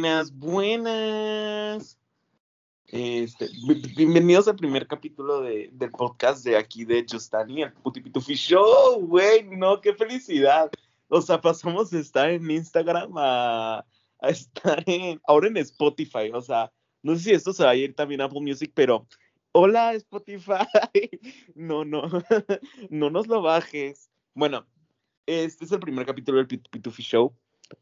Buenas, buenas. Este, bienvenidos al primer capítulo de, del podcast de aquí de Justani, el Putipitufi Show, güey, no, qué felicidad. O sea, pasamos de estar en Instagram a, estar en, ahora en Spotify, o sea, no sé si esto se va a ir también a Apple Music, pero hola Spotify, no, no, no nos lo bajes. Bueno, este es el primer capítulo del Pitufi Show.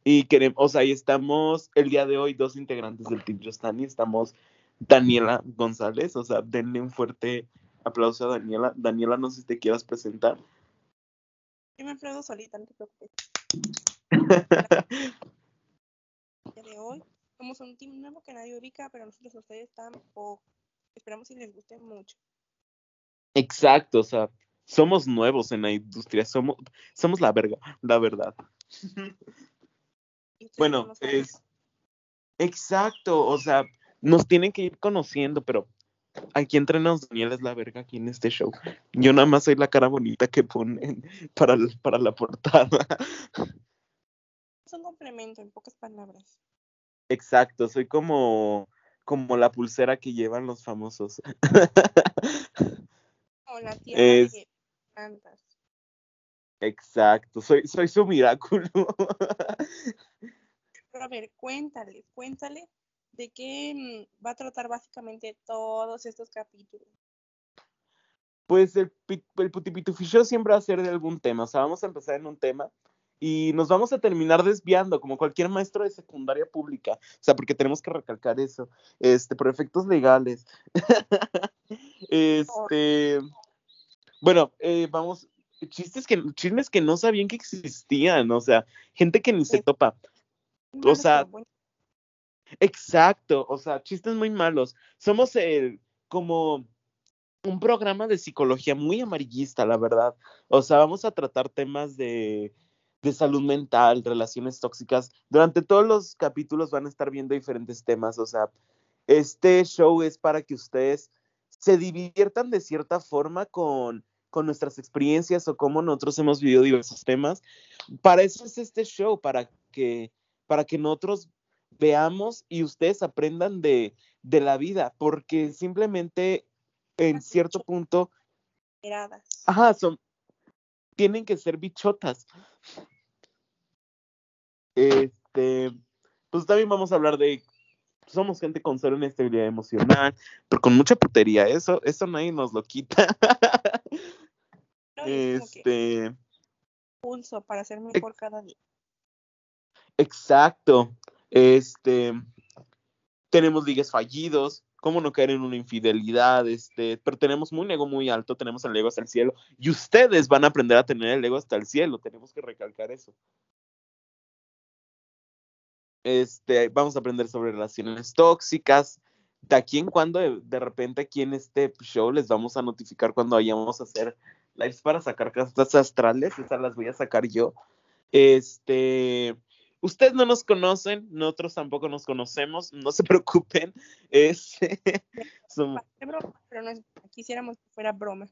Y queremos, o sea, ahí estamos el día de hoy, dos integrantes del Team Justani. Estamos Daniela González, o sea, denle un fuerte aplauso a Daniela. Daniela, no sé si te quieras presentar. Yo me aplaudo solita, no te preocupes. el día de hoy somos un team nuevo que nadie ubica, pero nosotros a ustedes tampoco. Esperamos que les guste mucho. Exacto, o sea, somos nuevos en la industria, somos, somos la verga, la verdad. bueno, es exacto, o sea, nos tienen que ir conociendo, pero aquí entre nos, Daniel es la verga aquí en este show. Yo nada más soy la cara bonita que ponen para, para la portada. Es un complemento, en pocas palabras. Exacto, soy como, como la pulsera que llevan los famosos. O la tierra es... Exacto, soy, soy su milagro. Pero a ver, cuéntale, cuéntale de qué mm, va a tratar básicamente todos estos capítulos. Pues el, el siempre va a ser de algún tema. O sea, vamos a empezar en un tema y nos vamos a terminar desviando, como cualquier maestro de secundaria pública. O sea, porque tenemos que recalcar eso. Este, por efectos legales. este. Bueno, eh, vamos, chistes que, chismes que no sabían que existían, o sea, gente que ni se topa. O sea, exacto, o sea, chistes muy malos. Somos el, como un programa de psicología muy amarillista, la verdad. O sea, vamos a tratar temas de, de salud mental, relaciones tóxicas. Durante todos los capítulos van a estar viendo diferentes temas, o sea, este show es para que ustedes se diviertan de cierta forma con, con nuestras experiencias o cómo nosotros hemos vivido diversos temas. Para eso es este show, para que, para que nosotros veamos y ustedes aprendan de, de la vida, porque simplemente en cierto punto... Ajá, son, tienen que ser bichotas. Este, pues también vamos a hablar de somos gente con cero inestabilidad emocional, pero con mucha putería, eso, eso nadie nos lo quita. este pulso para ser mejor cada día. Exacto. Este tenemos ligues fallidos, cómo no caer en una infidelidad, este, pero tenemos un ego muy alto, tenemos el ego hasta el cielo, y ustedes van a aprender a tener el ego hasta el cielo, tenemos que recalcar eso. Este, vamos a aprender sobre relaciones tóxicas. De aquí en cuando, de, repente, aquí en este show les vamos a notificar cuando vayamos a hacer lives para sacar cartas astrales. Esas las voy a sacar yo. Este, ustedes no nos conocen, nosotros tampoco nos conocemos, no se preocupen. Es, Pero no, quisiéramos que fuera broma.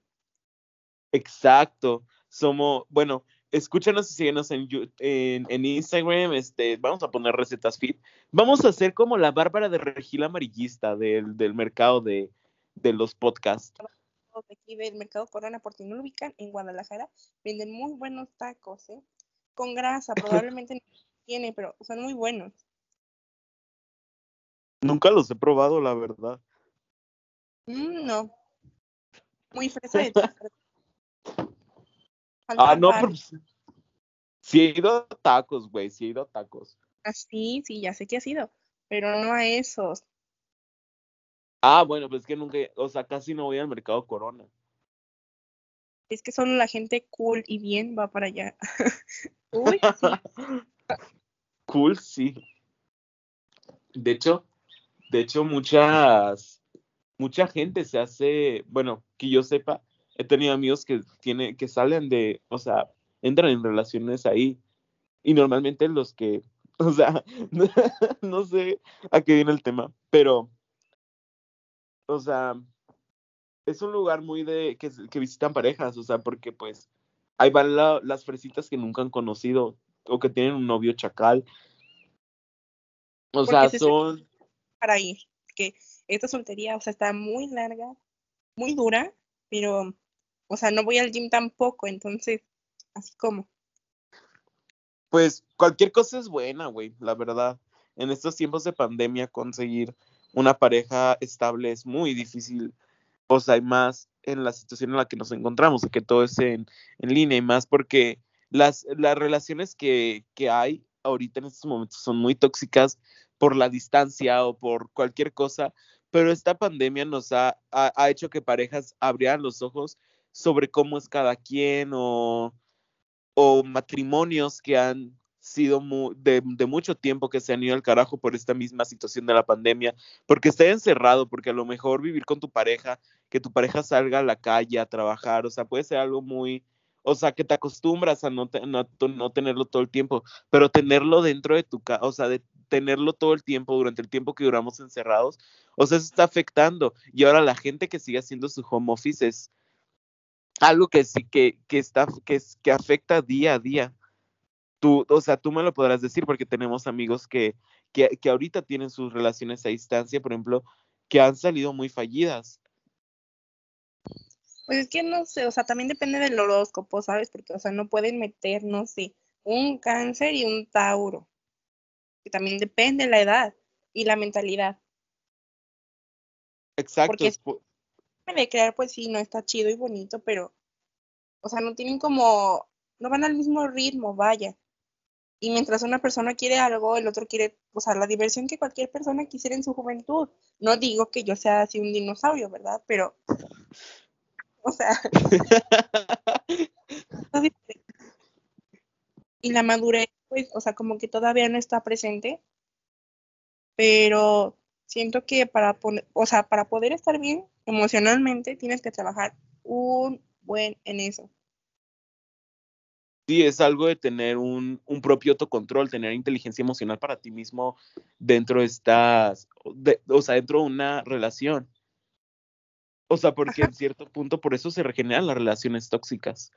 Exacto. Somos, bueno, escúchanos y síguenos en, en, Instagram. Este, vamos a poner recetas fit. Vamos a hacer como la Bárbara de Regila Amarillista del, del mercado de, de los podcasts. Aquí del mercado Corona, por si no lo ubican, en Guadalajara, venden muy buenos tacos, ¿eh? Con grasa, probablemente no tiene, pero son muy buenos. Nunca los he probado, la verdad. Mm, no. Muy fresa de Ah, no, pues. Sí he ido a tacos, güey, sí he ido a tacos. Ah, sí, sí, ya sé que ha sido, pero no a esos. Ah, bueno, pues es que nunca, o sea, casi no voy al mercado Corona. Es que solo la gente cool y bien va para allá. Uy, sí. cool, sí. De hecho, de hecho, muchas, mucha gente se hace, bueno, que yo sepa, he tenido amigos que tiene, que salen de, o sea, entran en relaciones ahí. Y normalmente los que, o sea, no sé a qué viene el tema, pero, o sea, es un lugar muy de que, que visitan parejas, o sea, porque pues ahí van las fresitas que nunca han conocido o que tienen un novio chacal. O Porque sea, se- son, para ir. Que esta soltería, o sea, está muy larga, muy dura, pero, o sea, no voy al gym tampoco, entonces, así como. pues cualquier cosa es buena, güey, la verdad. En estos tiempos de pandemia conseguir una pareja estable es muy difícil. O sea, hay más en la situación en la que nos encontramos, que todo es en, en línea y más porque las, las relaciones que, que hay ahorita en estos momentos son muy tóxicas por la distancia o por cualquier cosa, pero esta pandemia nos ha, ha, ha hecho que parejas abrieran los ojos sobre cómo es cada quien o, o matrimonios que han sido mu- de, mucho tiempo que se han ido al carajo por esta misma situación de la pandemia, porque estar encerrado, porque a lo mejor vivir con tu pareja, que tu pareja salga a la calle a trabajar, o sea, puede ser algo muy, o sea, que te acostumbras a no, te- no, no tenerlo todo el tiempo, pero tenerlo dentro de tu casa, o sea, de tenerlo todo el tiempo durante el tiempo que duramos encerrados, o sea, eso está afectando. Y ahora la gente que sigue haciendo su home office es algo que sí que, está que, es- que afecta día a día. Tú, o sea, tú me lo podrás decir porque tenemos amigos que, que, que ahorita tienen sus relaciones a distancia, por ejemplo, que han salido muy fallidas. Pues es que no sé, o sea, también depende del horóscopo, ¿sabes? Porque, o sea, no pueden meter, no sé, un cáncer y un tauro. Que también depende la edad y la mentalidad. Exacto. Porque es de crear, pues sí, no está chido y bonito, pero, o sea, no tienen como, no van al mismo ritmo, vaya. Y mientras una persona quiere algo, el otro quiere, o sea, la diversión que cualquier persona quisiera en su juventud. No digo que yo sea así un dinosaurio, ¿verdad? Pero, o sea, y la madurez, pues, o sea, como que todavía no está presente, pero siento que para poner, o sea, para poder estar bien emocionalmente tienes que trabajar un buen en eso. Sí, es algo de tener un, un propio autocontrol, tener inteligencia emocional para ti mismo dentro de estas, de- o sea, dentro de una relación. O sea, porque Ajá. en cierto punto por eso se regeneran las relaciones tóxicas.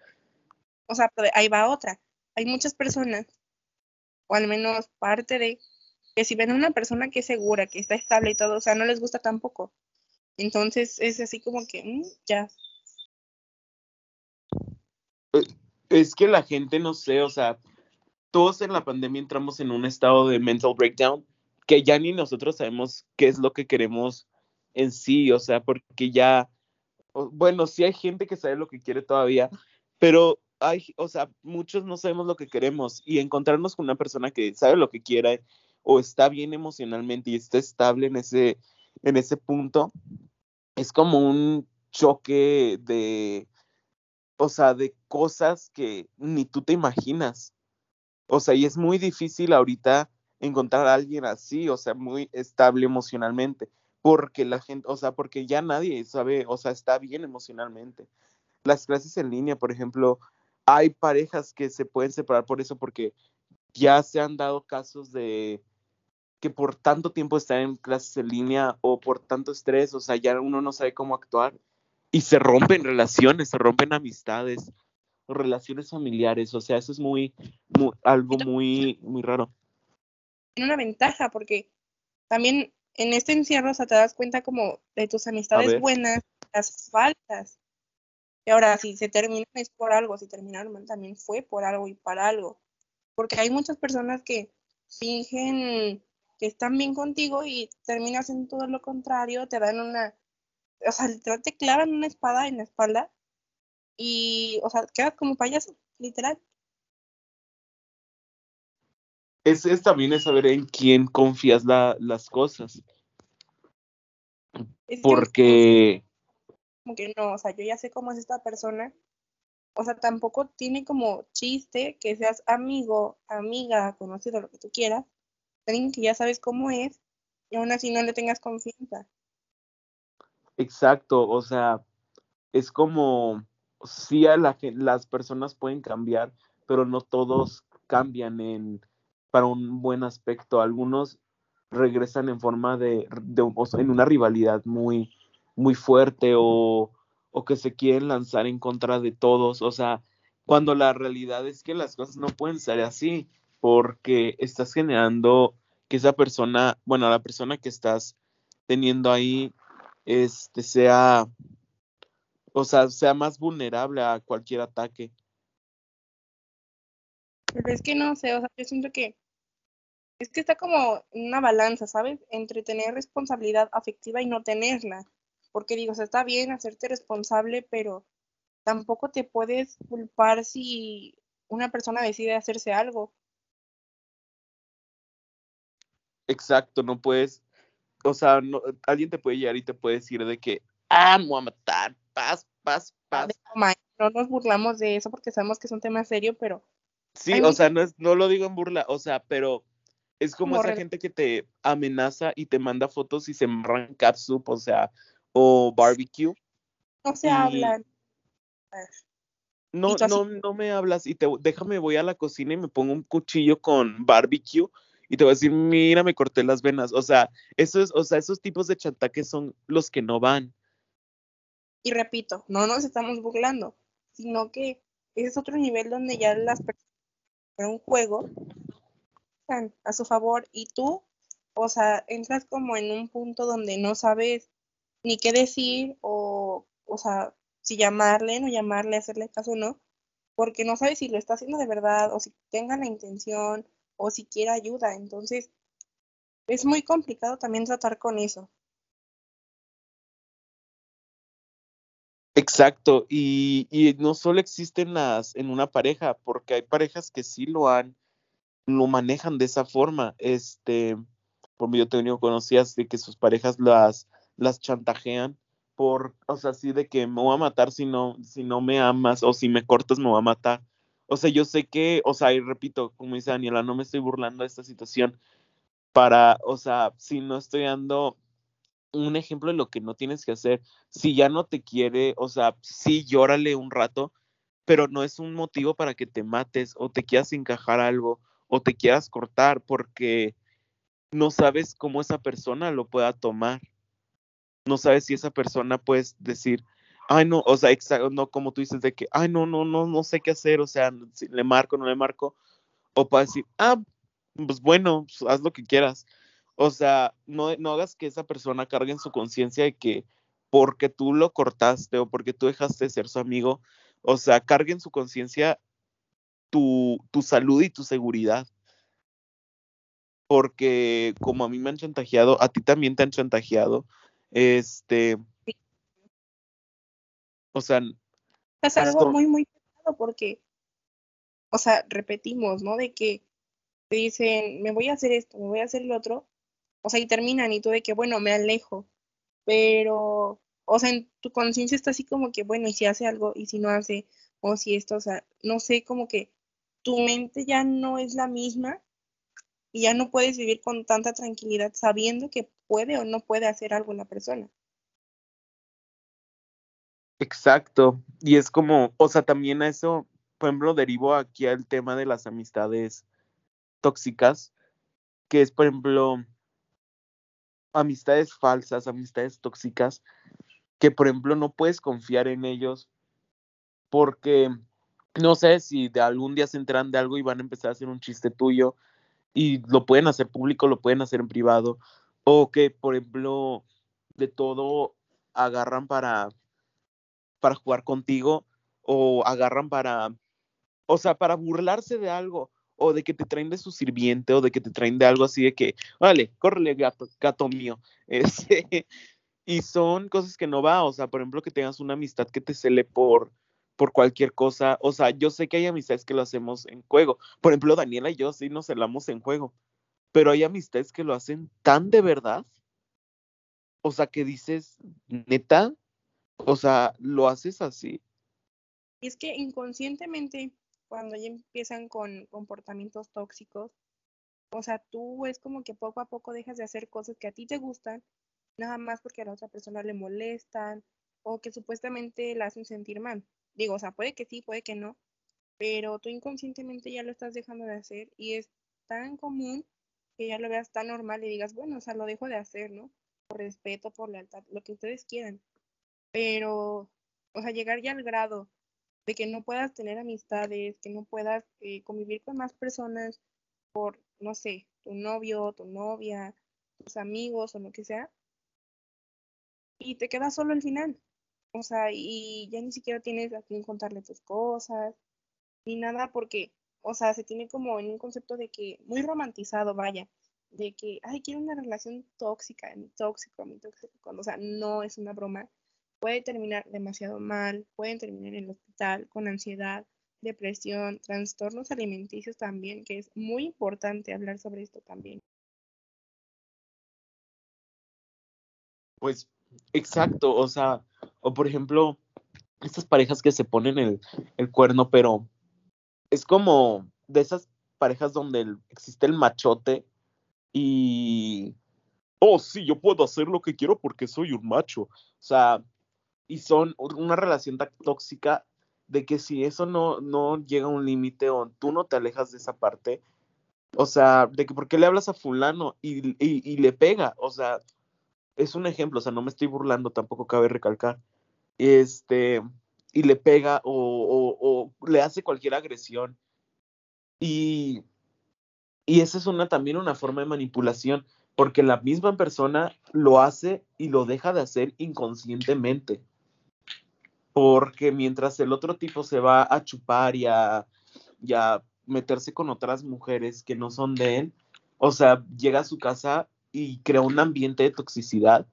O sea, pero ahí va otra. Hay muchas personas, o al menos parte de, que si ven a una persona que es segura, que está estable y todo, o sea, no les gusta tampoco. Entonces es así como que, mm, ya, Es que la gente, no sé, o sea, todos en la pandemia entramos en un estado de mental breakdown que ya ni nosotros sabemos qué es lo que queremos en sí, o sea, porque ya, bueno, sí hay gente que sabe lo que quiere todavía, pero hay, o sea, muchos no sabemos lo que queremos y encontrarnos con una persona que sabe lo que quiere o está bien emocionalmente y está estable en ese, en ese punto, es como un choque de, o sea, de cosas que ni tú te imaginas. O sea, y es muy difícil ahorita encontrar a alguien así, o sea, muy estable emocionalmente, porque la gente, o sea, porque ya nadie sabe, o sea, está bien emocionalmente. Las clases en línea, por ejemplo, hay parejas que se pueden separar por eso, porque ya se han dado casos de que por tanto tiempo están en clases en línea o por tanto estrés, o sea, ya uno no sabe cómo actuar y se rompen relaciones, se rompen amistades, relaciones familiares, o sea, eso es muy, muy algo muy, muy raro. tiene una ventaja porque también en este encierro, o sea, te das cuenta como de tus amistades buenas, las faltas. Y ahora, si se terminan es por algo, si terminaron también fue por algo y para algo. Porque hay muchas personas que fingen que están bien contigo y terminas en todo lo contrario, te dan una, o sea, literal te clavan una espada en la espalda y, o sea, quedas como payaso, literal. Es, es también es saber en quién confías la, las cosas, Es porque como que no, o sea, yo ya sé cómo es esta persona. O sea, tampoco tiene como chiste que seas amigo, amiga, conocido, lo que tú quieras, alguien que ya sabes cómo es y aún así no le tengas confianza. Exacto, o sea, es como sí a la las personas pueden cambiar, pero no todos cambian en para un buen aspecto. Algunos regresan en forma de, de o sea, en una rivalidad muy muy fuerte o, o que se quieren lanzar en contra de todos, o sea, cuando la realidad es que las cosas no pueden ser así, porque estás generando que esa persona, bueno, la persona que estás teniendo ahí, este, sea, o sea, sea más vulnerable a cualquier ataque. Pero es que no sé, o sea, yo siento que es que está como una balanza, ¿sabes? Entre tener responsabilidad afectiva y no tenerla. Porque digo, o sea, está bien hacerte responsable, pero tampoco te puedes culpar si una persona decide hacerse algo. Exacto, no puedes, o sea, no, alguien te puede llegar y te puede decir de que, ah, me voy a matar, paz, paz, paz. No nos burlamos de eso porque sabemos que es un tema serio, pero... Sí, o sea, no, es, no lo digo en burla, o sea, pero es como, esa gente que te amenaza y te manda fotos y se amarran catsup, o sea, o barbecue. No se hablan. No, no, no me hablas y te déjame voy a la cocina y me pongo un cuchillo con barbecue y te voy a decir, mira, me corté las venas. O sea, eso es, o sea, esos tipos de chantajes son los que no van. Y repito, no nos estamos burlando, sino que ese es otro nivel donde ya las personas en un juego están a su favor y tú, o sea, entras como en un punto donde no sabes ni qué decir o, o sea, si llamarle, no llamarle, hacerle caso o no, porque no sabes si lo está haciendo de verdad o si tenga la intención o si quiere ayuda. Entonces, es muy complicado también tratar con eso. Exacto, y, y, no solo existen las en una pareja, porque hay parejas que sí lo han, lo manejan de esa forma. Este, por yo tengo conocidas de que sus parejas las, las chantajean por, o sea, así de que me voy a matar si no, si no me amas, o si me cortas me voy a matar. O sea, yo sé que, o sea, y repito, como dice Daniela, no me estoy burlando de esta situación para, o sea, si no estoy dando un ejemplo de lo que no tienes que hacer, si ya no te quiere, o sea, sí llórale un rato, pero no es un motivo para que te mates o te quieras encajar algo o te quieras cortar porque no sabes cómo esa persona lo pueda tomar. No sabes si esa persona puedes decir, ay, no, o sea, no como tú dices de que, ay, no, no, no, no sé qué hacer, o sea, si le marco, no le marco, o para decir, ah, pues bueno, pues, haz lo que quieras. O sea, no, no hagas que esa persona cargue en su conciencia de que porque tú lo cortaste o porque tú dejaste de ser su amigo, o sea, cargue en su conciencia tu, tu salud y tu seguridad. Porque como a mí me han chantajeado, a ti también te han chantajeado. Este, o sea, es algo muy, muy pesado porque, o sea, repetimos, ¿no? De que te dicen, me voy a hacer esto, me voy a hacer lo otro, o sea, y terminan y tú de que, bueno, me alejo, pero, o sea, en tu conciencia está así como que, bueno, y si hace algo, y si no hace, o si esto, o sea, no sé, como que tu mente ya no es la misma y ya no puedes vivir con tanta tranquilidad sabiendo que puede o no puede hacer algo la persona. Exacto. Y es como, o sea, también a eso, por ejemplo, derivo aquí al tema de las amistades tóxicas, que es, por ejemplo, amistades falsas, amistades tóxicas, que, por ejemplo, no puedes confiar en ellos porque no sé si de algún día se enteran de algo y van a empezar a hacer un chiste tuyo y lo pueden hacer público, lo pueden hacer en privado, o que, por ejemplo, de todo agarran para para jugar contigo o agarran para, o sea, para burlarse de algo o de que te traen de su sirviente o de que te traen de algo así de que, vale, córrele gato, gato mío. Este, y son cosas que no va, o sea, por ejemplo, que tengas una amistad que te cele por, por cualquier cosa, o sea, yo sé que hay amistades que lo hacemos en juego, por ejemplo, Daniela y yo sí nos celamos en juego, pero hay amistades que lo hacen tan de verdad, o sea, que dices, neta, o sea, lo haces así. Y es que inconscientemente, cuando ya empiezan con comportamientos tóxicos, o sea, tú es como que poco a poco dejas de hacer cosas que a ti te gustan, nada más porque a la otra persona le molestan o que supuestamente la hacen sentir mal. Digo, o sea, puede que sí, puede que no, pero tú inconscientemente ya lo estás dejando de hacer y es tan común que ya lo veas tan normal y digas, bueno, o sea, lo dejo de hacer, ¿no? Por respeto, por lealtad, lo que ustedes quieran pero, o sea, llegar ya al grado de que no puedas tener amistades, que no puedas eh, convivir con más personas por no sé, tu novio, tu novia, tus amigos o lo que sea, y te quedas solo al final. O sea, y ya ni siquiera tienes a quién contarle tus cosas, ni nada, porque, o sea, se tiene como en un concepto de que, muy romantizado, vaya, de que, ay, quiero una relación tóxica, mi tóxico, mi tóxico, cuando, o sea, no es una broma, puede terminar demasiado mal, pueden terminar en el hospital con ansiedad, depresión, trastornos alimenticios también, que es muy importante hablar sobre esto también. Pues exacto, o sea, o por ejemplo, estas parejas que se ponen el, el cuerno, pero es como de esas parejas donde existe el machote y, oh, sí, yo puedo hacer lo que quiero porque soy un macho. O sea, y son una relación tan tóxica de que si eso no, no llega a un límite o tú no te alejas de esa parte, o sea, de que por qué le hablas a fulano y, y, y le pega, o sea, es un ejemplo, o sea, no me estoy burlando, tampoco cabe recalcar, este, y le pega o, o, o le hace cualquier agresión. Y, y esa es una, también una forma de manipulación, porque la misma persona lo hace y lo deja de hacer inconscientemente porque mientras el otro tipo se va a chupar y a, meterse con otras mujeres que no son de él, o sea, llega a su casa y crea un ambiente de toxicidad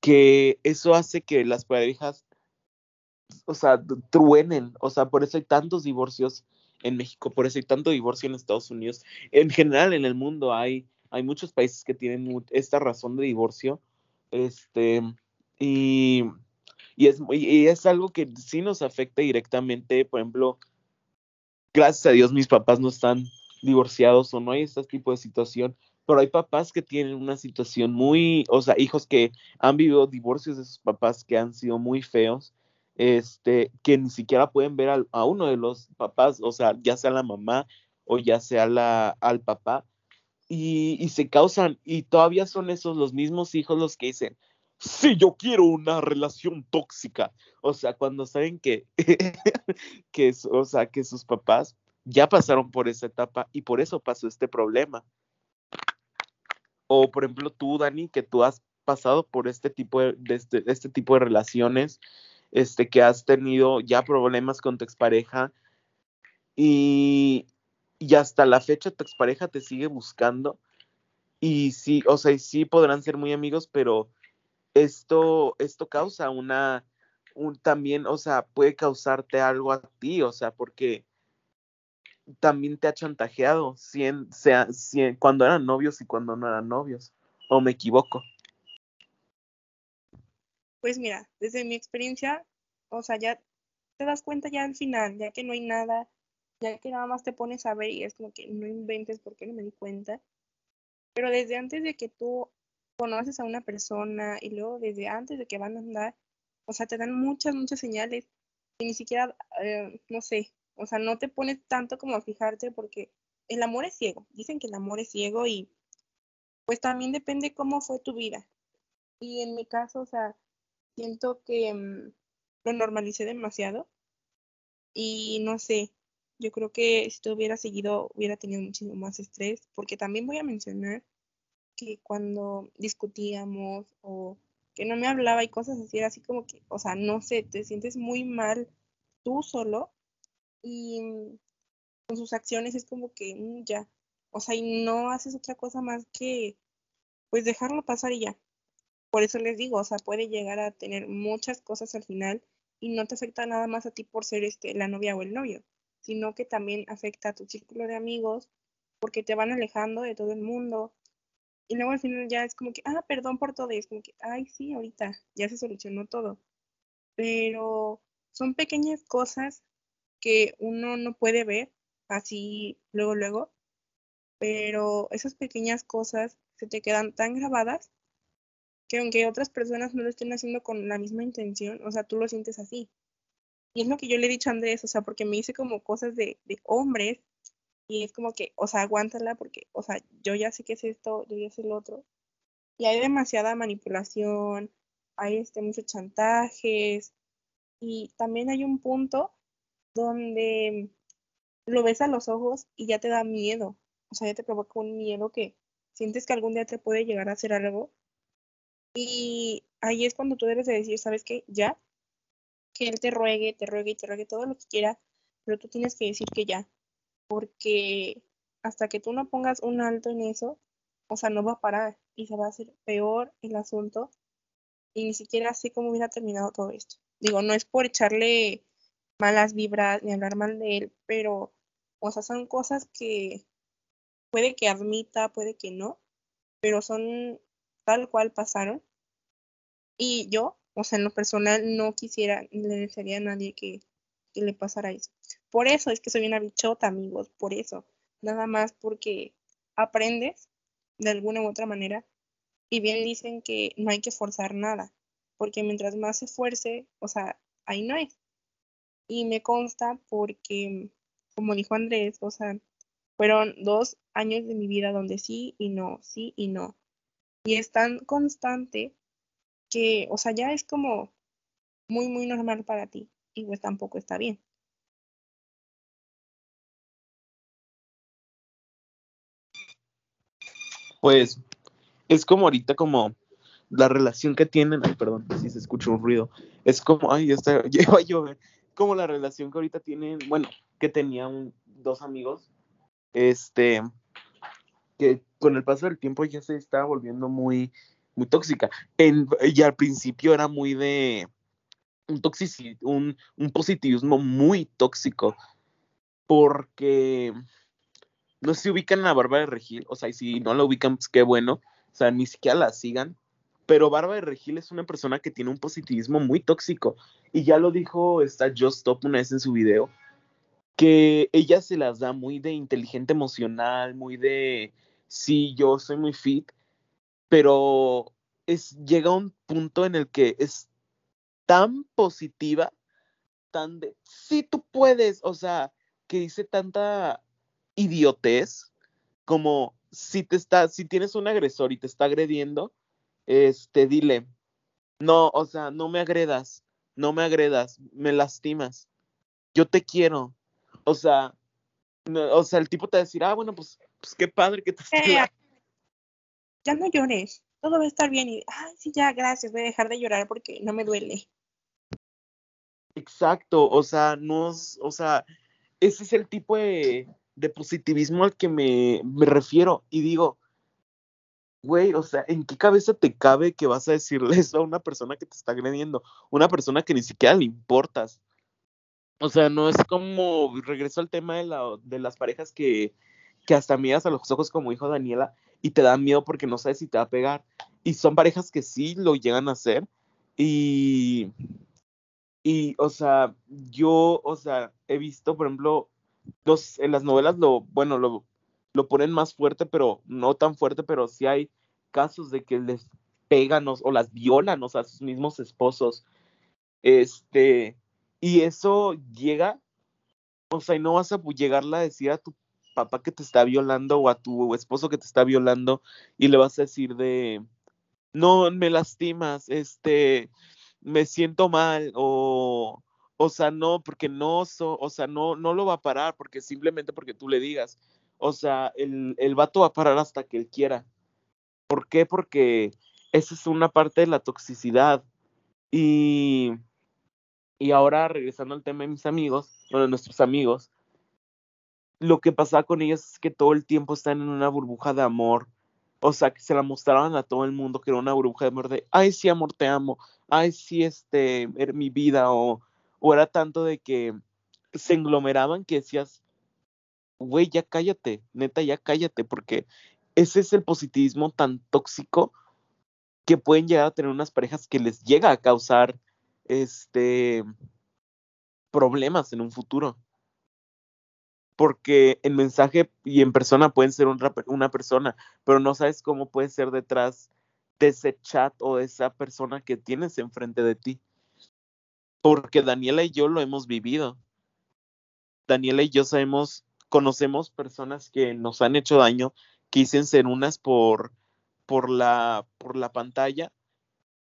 que eso hace que las parejas, o sea, truenen, o sea, por eso hay tantos divorcios en México, por eso hay tanto divorcio en Estados Unidos. En general, en el mundo hay, hay muchos países que tienen esta razón de divorcio, este, y y es, y es algo que sí nos afecta directamente, por ejemplo, gracias a Dios mis papás no están divorciados o no hay este tipo de situación, pero hay papás que tienen una situación muy, o sea, hijos que han vivido divorcios de sus papás que han sido muy feos, este, que ni siquiera pueden ver a, uno de los papás, o sea, ya sea la mamá o ya sea la, al papá, y, y se causan, y todavía son esos los mismos hijos los que dicen, sí, yo quiero una relación tóxica. O sea, cuando saben que, que, o sea, que sus papás ya pasaron por esa etapa y por eso pasó este problema. O, por ejemplo, tú, Dani, que tú has pasado por este tipo de, este, este, tipo de relaciones, este, que has tenido ya problemas con tu expareja y, y hasta la fecha tu expareja te sigue buscando y sí, o sea, sí podrán ser muy amigos, pero esto, esto causa una, un, también, o sea, puede causarte algo a ti, o sea, porque también te ha chantajeado, sea, cuando eran novios y cuando no eran novios, o me equivoco. Pues mira, desde mi experiencia, o sea, ya te das cuenta ya al final, ya que no hay nada, ya que nada más te pones a ver y es como que no inventes porque no me di cuenta. Pero desde antes de que tú conoces a una persona y luego desde antes de que van a andar, o sea, te dan muchas, muchas señales y ni siquiera, eh, no sé, o sea, no te pones tanto como a fijarte porque el amor es ciego. Dicen que el amor es ciego y pues también depende cómo fue tu vida. Y en mi caso, o sea, siento que mm, lo normalicé demasiado y no sé, yo creo que si te hubiera seguido hubiera tenido muchísimo más estrés porque también voy a mencionar que cuando discutíamos o que no me hablaba y cosas así, era así como que, o sea, no sé, te sientes muy mal tú solo y con sus acciones es como que mm, ya, o sea, y no haces otra cosa más que pues dejarlo pasar y ya. Por eso les digo, o sea, puede llegar a tener muchas cosas al final y no te afecta nada más a ti por ser este la novia o el novio, sino que también afecta a tu círculo de amigos porque te van alejando de todo el mundo, y luego al final ya es como que, ah, perdón por todo. Es como que, ay, sí, ahorita ya se solucionó todo. Pero son pequeñas cosas que uno no puede ver así luego, luego. Pero esas pequeñas cosas se te quedan tan grabadas que aunque otras personas no lo estén haciendo con la misma intención, o sea, tú lo sientes así. Y es lo que yo le he dicho a Andrés, o sea, porque me hice como cosas de, de hombres y es como que, o sea, aguántala porque, o sea, yo ya sé qué es esto, yo ya sé lo otro. Y hay demasiada manipulación, hay este, muchos chantajes y también hay un punto donde lo ves a los ojos y ya te da miedo. o sea, ya te provoca un miedo que sientes que algún día te puede llegar a hacer algo. Y ahí es cuando tú debes de decir, ¿sabes qué? Ya, que él te ruegue, te ruegue y te ruegue todo lo que quiera, pero tú tienes que decir que ya, porque hasta que tú no pongas un alto en eso, o sea, no va a parar y se va a hacer peor el asunto y ni siquiera sé cómo hubiera terminado todo esto. Digo, no es por echarle malas vibras ni hablar mal de él, pero, o sea, son cosas que puede que admita, puede que no, pero son tal cual pasaron. Y yo, o sea, en lo personal, no quisiera, le desearía a nadie que, que le pasara eso. Por eso es que soy una bichota, amigos, por eso. Nada más porque aprendes de alguna u otra manera. Y bien dicen que no hay que forzar nada, porque mientras más se esfuerce, o sea, ahí no es. Y me consta porque, como dijo Andrés, o sea, fueron dos años de mi vida donde sí y no, sí y no. Y es tan constante que, o sea, ya es como muy, muy normal para ti. Y pues tampoco está bien. Pues es como ahorita como la relación que tienen, ay, perdón, si se escucha un ruido, es como, ay, ya está, lleva a llover, como la relación que ahorita tienen, bueno, que tenía dos amigos, este, que con el paso del tiempo ya se estaba volviendo muy, muy tóxica. Y al principio era muy de un, un, un positivismo muy tóxico, porque no se ubican a Bárbara Regil, o sea, y si no la ubican, pues qué bueno, o sea, ni siquiera la sigan, pero Bárbara Regil es una persona que tiene un positivismo muy tóxico, y ya lo dijo esta Just Stop una vez en su video, que ella se las da muy de inteligente emocional, muy de, sí, yo soy muy fit, pero es, llega un punto en el que es tan positiva, tan de, sí, tú puedes, o sea, que dice tanta idiotez como si te está, si tienes un agresor y te está agrediendo, este, dile, no, o sea, no me agredas, no me agredas, me lastimas, yo te quiero, o sea, o sea, el tipo te va a decir, ah, bueno, pues, pues qué padre que te eh, Ya no llores, todo va a estar bien y, ay, sí, ya, gracias, voy a dejar de llorar porque no me duele. Exacto, o sea, no, o sea, ese es el tipo de, de positivismo al que me, me refiero y digo, güey, o sea, ¿en qué cabeza te cabe que vas a decirle eso a una persona que te está agrediendo? Una persona que ni siquiera le importas. O sea, no es como, regreso al tema de, la, de las parejas que, que hasta miras a los ojos como dijo Daniela y te dan miedo porque no sabes si te va a pegar. Y son parejas que sí lo llegan a hacer. Y, y, o sea, yo, o sea, he visto, por ejemplo, los, en las novelas lo, bueno, lo, lo ponen más fuerte, pero no tan fuerte, pero sí hay casos de que les pegan o, las violan, o sea, a sus mismos esposos. Este, y eso llega, o sea, y no vas a llegarle a decir a tu papá que te está violando o a tu esposo que te está violando y le vas a decir de, no, me lastimas, este, me siento mal o o sea, no, porque no, o sea, no, no lo va a parar, porque simplemente porque tú le digas. O sea, el, el vato va a parar hasta que él quiera. ¿Por qué? Porque esa es una parte de la toxicidad. Y, y ahora, regresando al tema de mis amigos, bueno, de nuestros amigos, lo que pasaba con ellos es que todo el tiempo están en una burbuja de amor. O sea, que se la mostraban a todo el mundo que era una burbuja de amor de, ay, sí, amor, te amo. Ay, sí, este, era mi vida. O, o era tanto de que se englomeraban que decías, güey, ya cállate, neta, ya cállate, porque ese es el positivismo tan tóxico que pueden llegar a tener unas parejas que les llega a causar este problemas en un futuro. Porque en mensaje y en persona pueden ser una persona, pero no sabes cómo puede ser detrás de ese chat o de esa persona que tienes enfrente de ti porque Daniela y yo lo hemos vivido. Daniela y yo sabemos, conocemos personas que nos han hecho daño, que dicen ser unas por, por, la, por la pantalla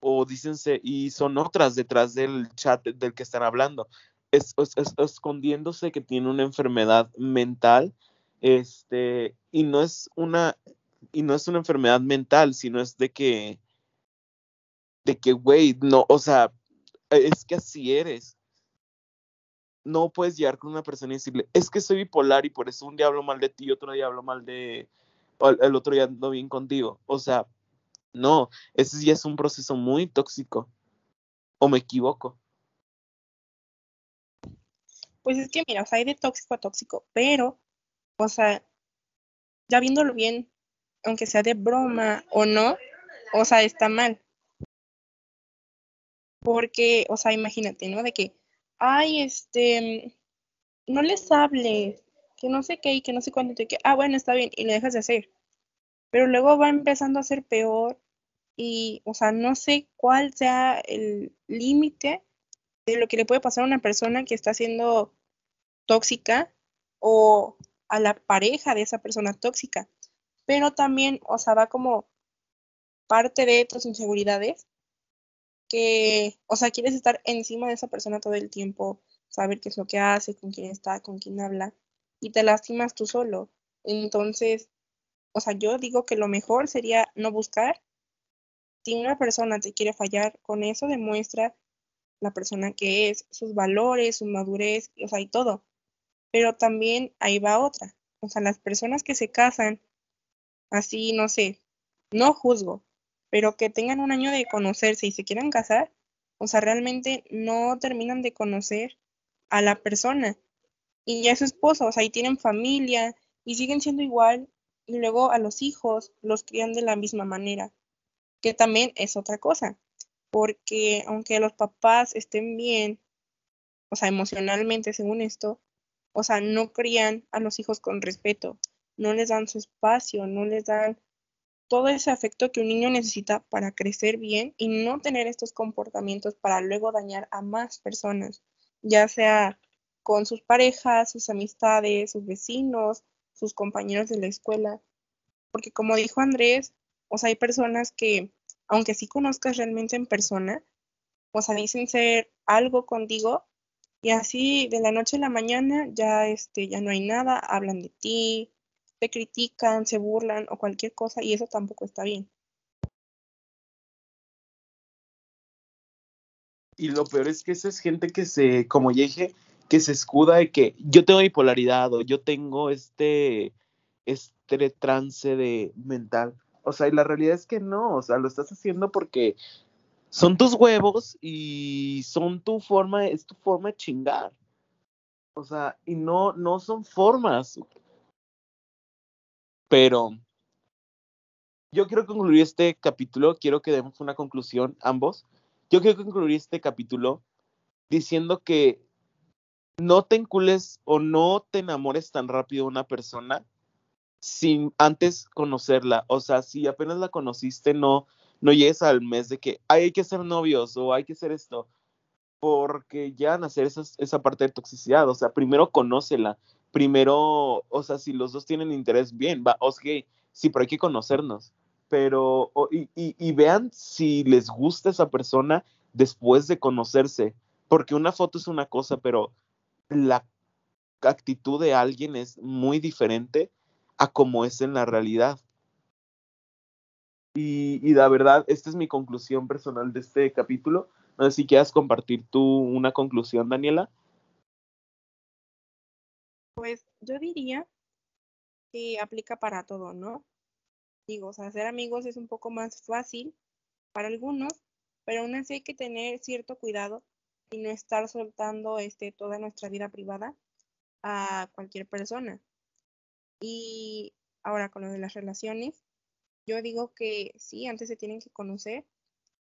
o dicen y son otras detrás del chat del que están hablando. Es, escondiéndose que tiene una enfermedad mental Este, y no es una, y no es una enfermedad mental, sino es de que, de que, güey, no, o sea, es que así eres. No puedes llegar con una persona y decirle, es que soy bipolar y por eso un día hablo mal de ti, otro día hablo mal de, el otro día ando bien contigo. O sea, no, ese ya es un proceso muy tóxico. ¿O me equivoco? Pues es que, mira, o sea, hay de tóxico a tóxico, pero, o sea, ya viéndolo bien, aunque sea de broma o no, o sea, está mal. Porque, o sea, imagínate, ¿no? De que, ay, este, no les hables, que no sé qué y que no sé cuándo, te que, ah, bueno, está bien, y le dejas de hacer. Pero luego va empezando a ser peor y, o sea, no sé cuál sea el límite de lo que le puede pasar a una persona que está siendo tóxica o a la pareja de esa persona tóxica. Pero también, o sea, va como parte de tus inseguridades que, o sea, quieres estar encima de esa persona todo el tiempo, saber qué es lo que hace, con quién está, con quién habla, y te lastimas tú solo. Entonces, o sea, yo digo que lo mejor sería no buscar. Si una persona te quiere fallar, con eso demuestra la persona que es, sus valores, su madurez, o sea, y todo. Pero también ahí va otra. O sea, las personas que se casan, así, no sé, no juzgo, pero que tengan un año de conocerse y se quieran casar, o sea, realmente no terminan de conocer a la persona. Y ya es su esposo, o sea, y tienen familia y siguen siendo igual. Y luego a los hijos los crían de la misma manera, que también es otra cosa porque aunque los papás estén bien, o sea, emocionalmente según esto, o sea, no crían a los hijos con respeto, no les dan su espacio, no les dan todo ese afecto que un niño necesita para crecer bien y no tener estos comportamientos para luego dañar a más personas, ya sea con sus parejas, sus amistades, sus vecinos, sus compañeros de la escuela. Porque como dijo Andrés, o sea, hay personas que aunque sí conozcas realmente en persona, o sea, dicen ser algo contigo y así de la noche a la mañana ya este ya no hay nada, hablan de ti, te critican, se burlan o cualquier cosa y eso tampoco está bien. Y lo peor es que esa es gente que se, como ya dije, que se escuda de que yo tengo bipolaridad o yo tengo este, este trance de mental. O sea, y la realidad es que no, o sea, lo estás haciendo porque son tus huevos y son tu forma, es tu forma de chingar. O sea, y no, no son formas. Pero yo quiero concluir este capítulo, quiero que demos una conclusión ambos. Yo quiero concluir este capítulo diciendo que no te encules o no te enamores tan rápido de una persona sin antes conocerla. O sea, si apenas la conociste, no, no llegues al mes de que hay que ser novios o hay que hacer esto, porque ya van a hacer esa parte de toxicidad. O sea, primero conócela, primero, o sea, si los dos tienen interés, bien, va, ok, sí, pero hay que conocernos. Pero, y, vean si les gusta esa persona después de conocerse, porque una foto es una cosa, pero la actitud de alguien es muy diferente a como es en la realidad. Y, la verdad, esta es mi conclusión personal de este capítulo. Si quieras compartir tú una conclusión, Daniela. Pues yo diría que aplica para todo, ¿no? Digo, o sea, hacer amigos es un poco más fácil para algunos, pero aún así hay que tener cierto cuidado y no estar soltando este, toda nuestra vida privada a cualquier persona. Y ahora con lo de las relaciones, yo digo que sí, antes se tienen que conocer,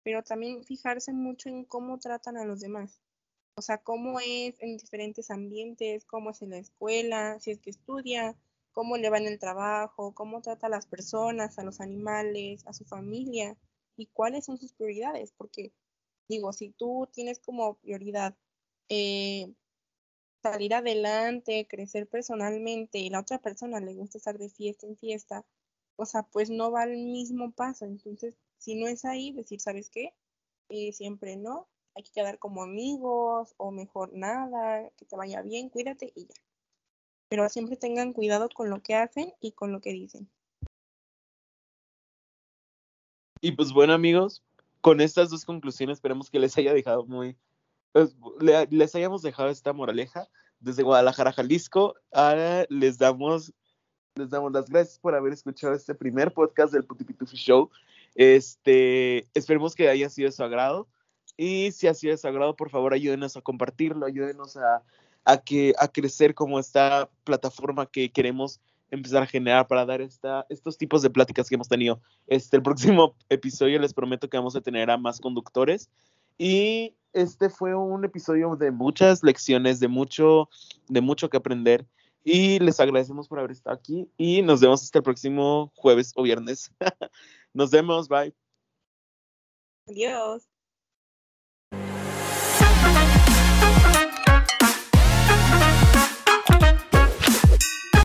pero también fijarse mucho en cómo tratan a los demás. O sea, cómo es en diferentes ambientes, cómo es en la escuela, si es que estudia, cómo le va en el trabajo, cómo trata a las personas, a los animales, a su familia y cuáles son sus prioridades. Porque, digo, si tú tienes como prioridad eh, salir adelante, crecer personalmente y la otra persona le gusta estar de fiesta en fiesta, o sea, pues no va al mismo paso. Entonces, si no es ahí, decir, ¿sabes qué? Eh, siempre no, hay que quedar como amigos o mejor nada, que te vaya bien, cuídate y ya. pero siempre tengan cuidado con lo que hacen y con lo que dicen. Y pues bueno amigos, con estas dos conclusiones esperemos que les haya dejado muy, pues, les hayamos dejado esta moraleja desde Guadalajara, Jalisco. Ahora les damos, les damos las gracias por haber escuchado este primer podcast del Putipitufi Show. Este, esperemos que haya sido de su agrado. Y si ha sido de por favor, ayúdenos a compartirlo, ayúdenos a, a, que, a crecer como esta plataforma que queremos empezar a generar para dar esta, estos tipos de pláticas que hemos tenido. Este, el próximo episodio les prometo que vamos a tener a más conductores. Y este fue un episodio de muchas lecciones, de mucho, de mucho que aprender. Y les agradecemos por haber estado aquí y nos vemos hasta el próximo jueves o viernes. nos vemos, bye. Adiós.